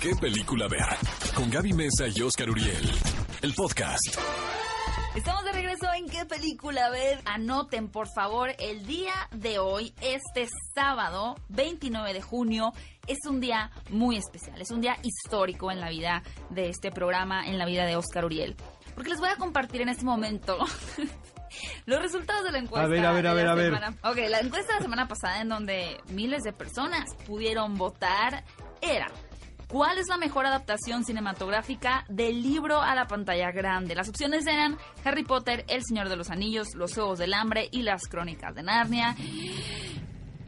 qué película ver. Con Gaby Mesa y Oscar Uriel. El podcast. Estamos de regreso en qué película ver. Anoten, por favor, el día de hoy, este sábado 29 de junio, es un día muy especial. Es un día histórico en la vida de este programa, en la vida de Oscar Uriel. Porque les voy a compartir en este momento los resultados de la encuesta. A ver, a ver, a ver, a ver. Ok, la encuesta de la semana pasada en donde miles de personas pudieron votar era ¿Cuál es la mejor adaptación cinematográfica del libro a la pantalla grande? Las opciones eran Harry Potter, El Señor de los Anillos, Los Juegos del Hambre y Las Crónicas de Narnia.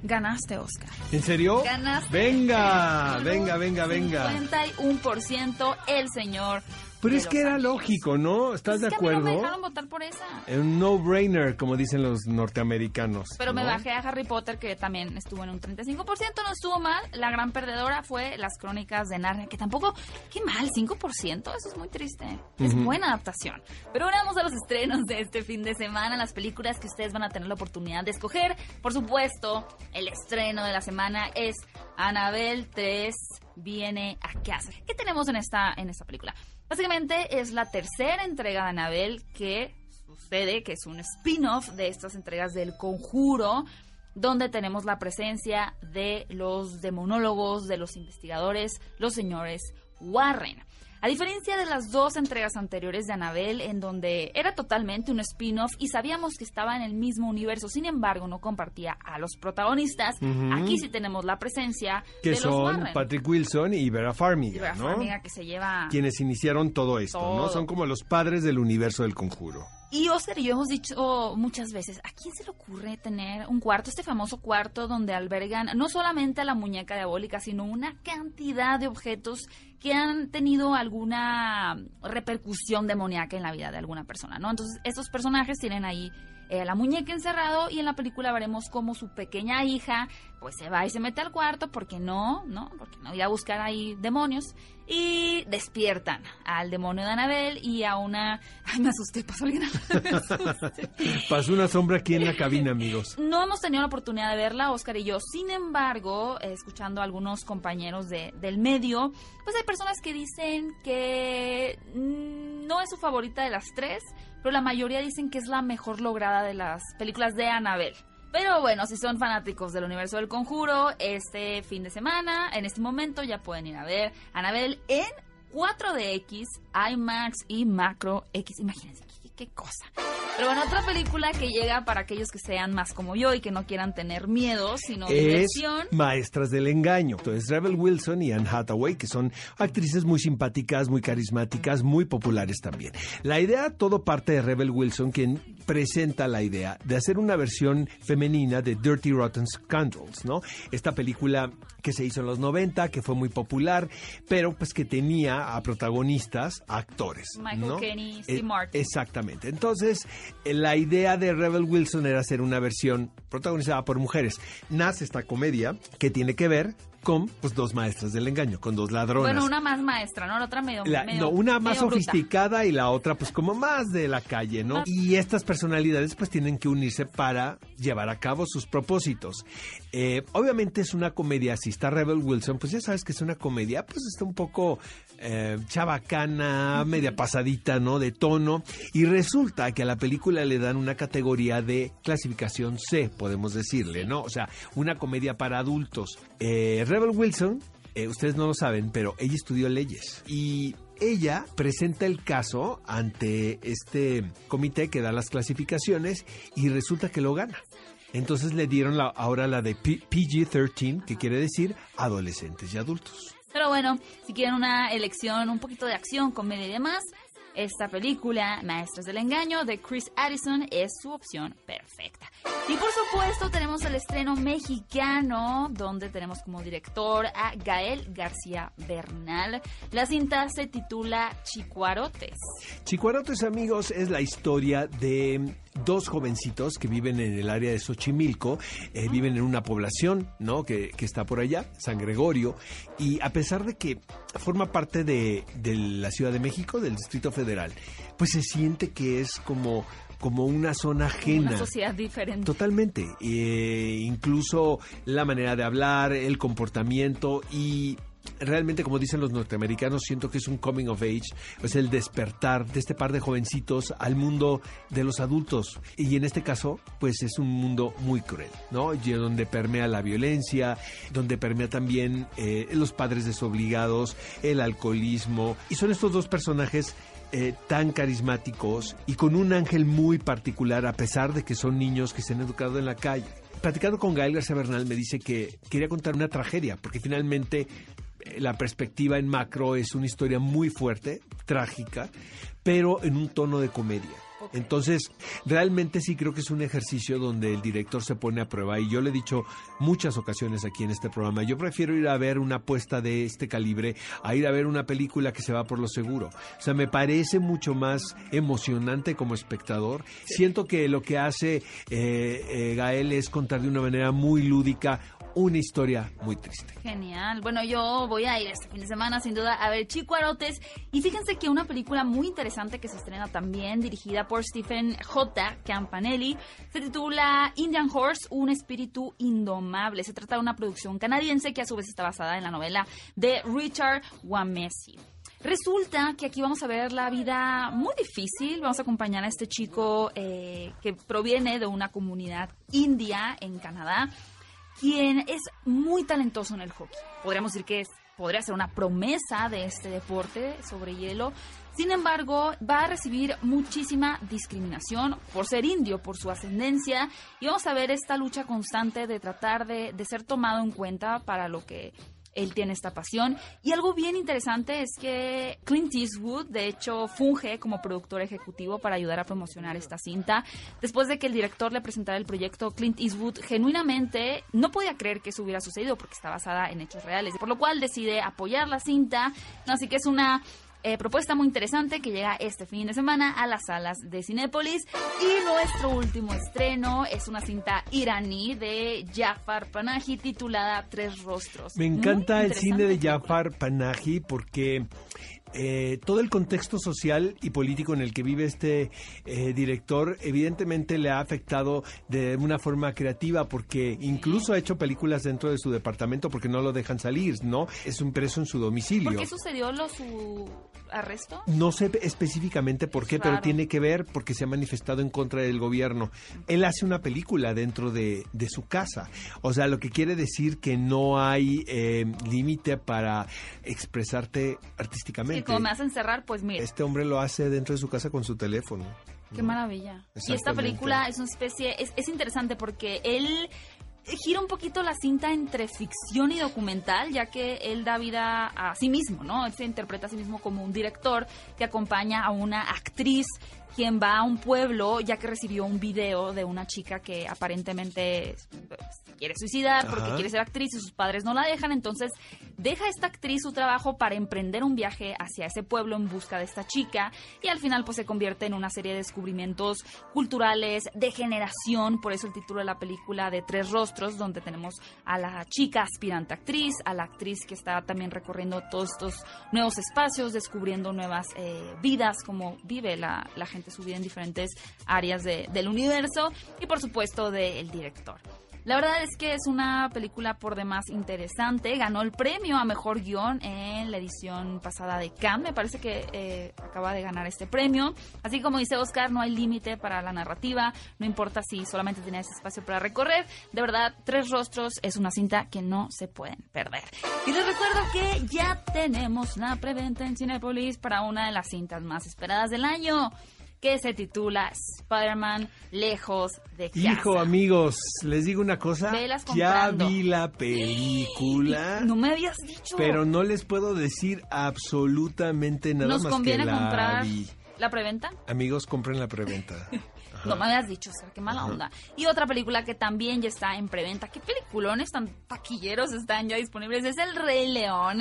Ganaste, Oscar. ¿En serio? Ganaste. Venga, venga, venga, venga. 51% El Señor. Pero es que era lógico, ¿no? ¿Estás Pues de es que a mí no me acuerdo? dejaron votar por esa. Un no-brainer, como dicen los norteamericanos. Pero me ¿no? bajé a Harry Potter, que también estuvo en un 35%, no estuvo mal. La gran perdedora fue Las Crónicas de Narnia, que tampoco, qué mal, 5%, eso es muy triste. Es Ujú. buena adaptación. Pero ahora vamos a los estrenos de este fin de semana, las películas que ustedes van a tener la oportunidad de escoger. Por supuesto, el estreno de la semana es Annabelle 3 viene a casa. ¿Qué tenemos en esta, en esta película? Básicamente es la tercera entrega de Annabelle que sucede, que es un spin-off de estas entregas del conjuro, donde tenemos la presencia de los demonólogos, de los investigadores, los señores Warren. A diferencia de las dos entregas anteriores de Annabelle, en donde era totalmente un spin-off y sabíamos que estaba en el mismo universo, sin embargo no compartía a los protagonistas, aquí sí tenemos la presencia Que de los son Warren. Patrick Wilson y Vera Farmiga, Y Vera ¿no? Farmiga que se lleva... Quienes iniciaron todo esto, ¿no? Son como los padres del universo del conjuro. Y Oscar y yo hemos dicho muchas veces, ¿a quién se le ocurre tener un cuarto, este famoso cuarto donde albergan no solamente a la muñeca diabólica, sino una cantidad de objetos que han tenido alguna repercusión demoníaca en la vida de alguna persona, ¿no? Entonces, estos personajes tienen ahí eh, la muñeca encerrado y en la película veremos cómo su pequeña hija pues se va y se mete al cuarto porque no, ¿no? Porque no iba a buscar ahí demonios y despiertan al demonio de Anabel y a una... Ay, me asusté, pasó alguien. Pasó una sombra aquí en la cabina, amigos. No hemos tenido la oportunidad de verla, Oscar y yo. Sin embargo, eh, escuchando a algunos compañeros de, del medio, pues hay personas que dicen que mm, no es su favorita de las tres, pero la mayoría dicen que es la mejor lograda de las películas de Annabelle. Pero bueno, si son fanáticos del universo del conjuro, este fin de semana, en este momento ya pueden ir a ver Annabelle en 4DX, IMAX y Macro X. Imagínense qué, qué cosa. Pero bueno, otra película que llega para aquellos que sean más como yo y que no quieran tener miedo, sino Es diversión. Maestras del Engaño. Entonces, Rebel Wilson y Anne Hathaway, que son actrices muy simpáticas, muy carismáticas, muy populares también. La idea, todo parte de Rebel Wilson, quien presenta la idea de hacer una versión femenina de Dirty Rotten Scoundrels, ¿no? Esta película que se hizo en los 90, que fue muy popular, pero pues que tenía a protagonistas, a actores. Michael ¿no? Caine, Steve Eh, Martin. Exactamente. Entonces, la idea de Rebel Wilson era hacer una versión protagonizada por mujeres. Nace esta comedia que tiene que ver con pues, dos maestras del engaño, con dos ladronas. Bueno, una más maestra, ¿no? La otra medio. La- medio- no, una más bruta. sofisticada y la otra pues como más de la calle, ¿no? Y estas personalidades pues tienen que unirse para llevar a cabo sus propósitos. Eh, obviamente es una comedia, si está Rebel Wilson, pues ya sabes que es una comedia, pues está un poco eh, chabacana, media pasadita, ¿no? De tono. Y resulta que a la película le dan una categoría de clasificación C, podemos decirle, ¿no? O sea, una comedia para adultos. Eh, Rebel Wilson eh, ustedes no lo saben, pero ella estudió leyes y ella presenta el caso ante este comité que da las clasificaciones y resulta que lo gana. Entonces le dieron la, ahora la de P- PG-13, que quiere decir adolescentes y adultos. Pero bueno, si quieren una elección, un poquito de acción, comedia y demás, esta película, Maestros del Engaño, de Chris Addison, es su opción perfecta. Y por supuesto tenemos el estreno mexicano, donde tenemos como director a Gael García Bernal. La cinta se titula Chicuarotes. Chicuarotes, amigos, es la historia de dos jovencitos que viven en el área de Xochimilco, eh, viven en una población, ¿no? Que, que está por allá, San Gregorio, y a pesar de que forma parte de, de la Ciudad de México, del Distrito Federal, pues se siente que es como, como una zona ajena. Una sociedad diferente. Totalmente. Eh, incluso la manera de hablar, el comportamiento y realmente, como dicen los norteamericanos, siento que es un coming of age, es el despertar de este par de jovencitos al mundo de los adultos. Y en este caso, pues es un mundo muy cruel, ¿no? Y donde permea la violencia, donde permea también eh, los padres desobligados, el alcoholismo. Y son estos dos personajes eh, tan carismáticos y con un ángel muy particular, a pesar de que son niños que se han educado en la calle. Platicando con Gael García Bernal me dice que quería contar una tragedia, porque finalmente la perspectiva en macro es una historia muy fuerte, trágica, pero en un tono de comedia. Entonces, realmente sí creo que es un ejercicio donde el director se pone a prueba y yo le he dicho muchas ocasiones aquí en este programa, yo prefiero ir a ver una apuesta de este calibre a ir a ver una película que se va por lo seguro. O sea, me parece mucho más emocionante como espectador. Siento que lo que hace eh, eh, Gael es contar de una manera muy lúdica una historia muy triste. Genial. Bueno, yo voy a ir este fin de semana sin duda a ver Chico Arotes. Y fíjense que una película muy interesante que se estrena también, dirigida por Stephen J. Campanelli, se titula Indian Horse, un espíritu indomable. Se trata de una producción canadiense que a su vez está basada en la novela de Richard Wamesi. Resulta que aquí vamos a ver la vida muy difícil. Vamos a acompañar a este chico eh, que proviene de una comunidad india en Canadá quien es muy talentoso en el hockey. Podríamos decir que es, podría ser una promesa de este deporte sobre hielo. Sin embargo, va a recibir muchísima discriminación por ser indio, por su ascendencia, y vamos a ver esta lucha constante de tratar de, de ser tomado en cuenta para lo que él tiene esta pasión. Y algo bien interesante es que Clint Eastwood, de hecho, funge como productor ejecutivo para ayudar a promocionar esta cinta. Después de que el director le presentara el proyecto, Clint Eastwood genuinamente no podía creer que eso hubiera sucedido porque está basada en hechos reales, por lo cual decide apoyar la cinta. Así que es una eh, propuesta muy interesante que llega este fin de semana a las salas de Cinépolis. Y nuestro último estreno es una cinta iraní de Jafar Panahi titulada Tres Rostros. Me encanta el cine de Jafar Panahi porque eh, todo el contexto social y político en el que vive este eh, director evidentemente le ha afectado de una forma creativa porque incluso ha hecho películas dentro de su departamento porque no lo dejan salir, ¿no? Es un preso en su domicilio. ¿Por qué sucedió lo su arresto? No sé específicamente por qué, pero tiene que ver porque se ha manifestado en contra del gobierno. Él hace una película dentro de, su casa. O sea, lo que quiere decir que no hay eh, límite para expresarte artísticamente. Y como me hacen cerrar, pues mira. Este hombre lo hace dentro de su casa con su teléfono. Qué maravilla. Y esta película es una especie, es, es interesante porque él gira un poquito la cinta entre ficción y documental, ya que él da vida a sí mismo, ¿no? Él se interpreta a sí mismo como un director que acompaña a una actriz quien va a un pueblo ya que recibió un video de una chica que aparentemente quiere suicidar porque quiere ser actriz y sus padres no la dejan, entonces deja esta actriz su trabajo para emprender un viaje hacia ese pueblo en busca de esta chica y al final pues se convierte en una serie de descubrimientos culturales de generación, por eso el título de la película de Tres Rostros, donde tenemos a la chica aspirante actriz, a la actriz que está también recorriendo todos estos nuevos espacios, descubriendo nuevas eh, vidas, como vive la, la gente su vida en diferentes áreas del universo y por supuesto del director. La verdad es que es una película por demás interesante. Ganó el premio a mejor guion en la edición pasada de Cannes. Me parece que eh, acaba de ganar este premio. Así como dice Oscar, no hay límite para la narrativa. No importa si solamente ese espacio para recorrer. De verdad, Tres Rostros es una cinta que no se pueden perder. Y les recuerdo que ya tenemos la preventa en Cinepolis para una de las cintas más esperadas del año que se titula Spider-Man Lejos de casa. Hijo, amigos, les digo una cosa. Ya vi la película. No me habías dicho. Pero no les puedo decir absolutamente nada Nos más conviene que la comprar la preventa. Amigos, compren la preventa. No me habías dicho, o qué mala onda. Y otra película que también ya está en preventa. ¿Qué peliculones tan taquilleros están ya disponibles? Es El Rey León.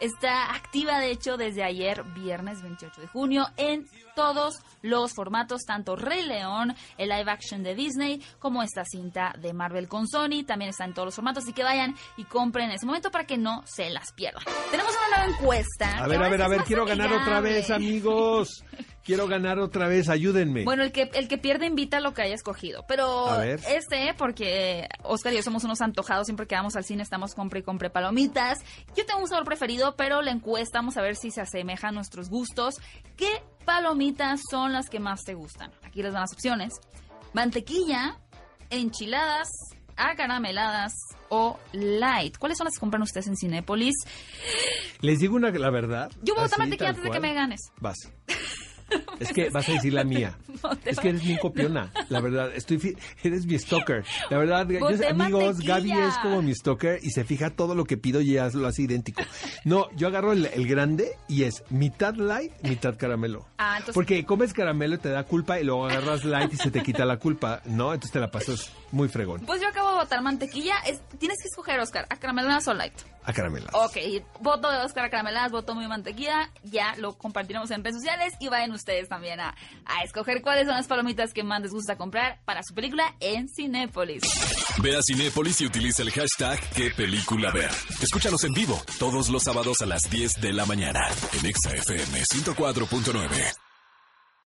Está activa, de hecho, desde ayer, viernes 28 de junio, en todos los formatos, tanto Rey León, el live action de Disney, como esta cinta de Marvel con Sony. También está en todos los formatos, así que vayan y compren en ese momento para que no se las pierdan. Tenemos una nueva encuesta. A ver, a ver, a ver, quiero ganar otra vez, amigos. Quiero ganar otra vez, ayúdenme. Bueno, el que, el que pierde invita a lo que haya escogido. Pero este, porque Oscar y yo somos unos antojados, siempre que vamos al cine estamos compre y compre palomitas. Yo tengo un sabor preferido, pero la encuesta, vamos a ver si se asemeja a nuestros gustos. ¿Qué palomitas son las que más te gustan? Aquí les dan las opciones. Mantequilla, enchiladas, acarameladas o light. ¿Cuáles son las que compran ustedes en Cinépolis? Les digo una, la verdad. Yo voy a votar mantequilla antes de que me ganes. Vas. Es que vas a decir la mía. No Es que eres mi copiona, la verdad. Estoy fi- eres mi stalker. La verdad, yo- amigos. Gaby es como mi stalker y se fija todo lo que pido y ya lo hace idéntico. No, yo agarro el, el grande y es mitad light, mitad caramelo. Ah, entonces- Porque comes caramelo y te da culpa y luego agarras light y se te quita la culpa, ¿no? Entonces te la pasas muy fregón. Pues yo acabo de votar mantequilla. Es- tienes que escoger, Oscar, acarameladas o light. A caramelo. Ok, voto de Oscar a carameladas, voto mi mantequilla. Ya lo compartiremos en redes sociales y vayan ustedes también a, a escoger cuáles son las palomitas que más les gusta comprar para su película en Cinépolis. Ve a Cinépolis y utiliza el hashtag qué película ver. Escúchanos en vivo todos los sábados a las 10 de la mañana en Exa FM 104.9.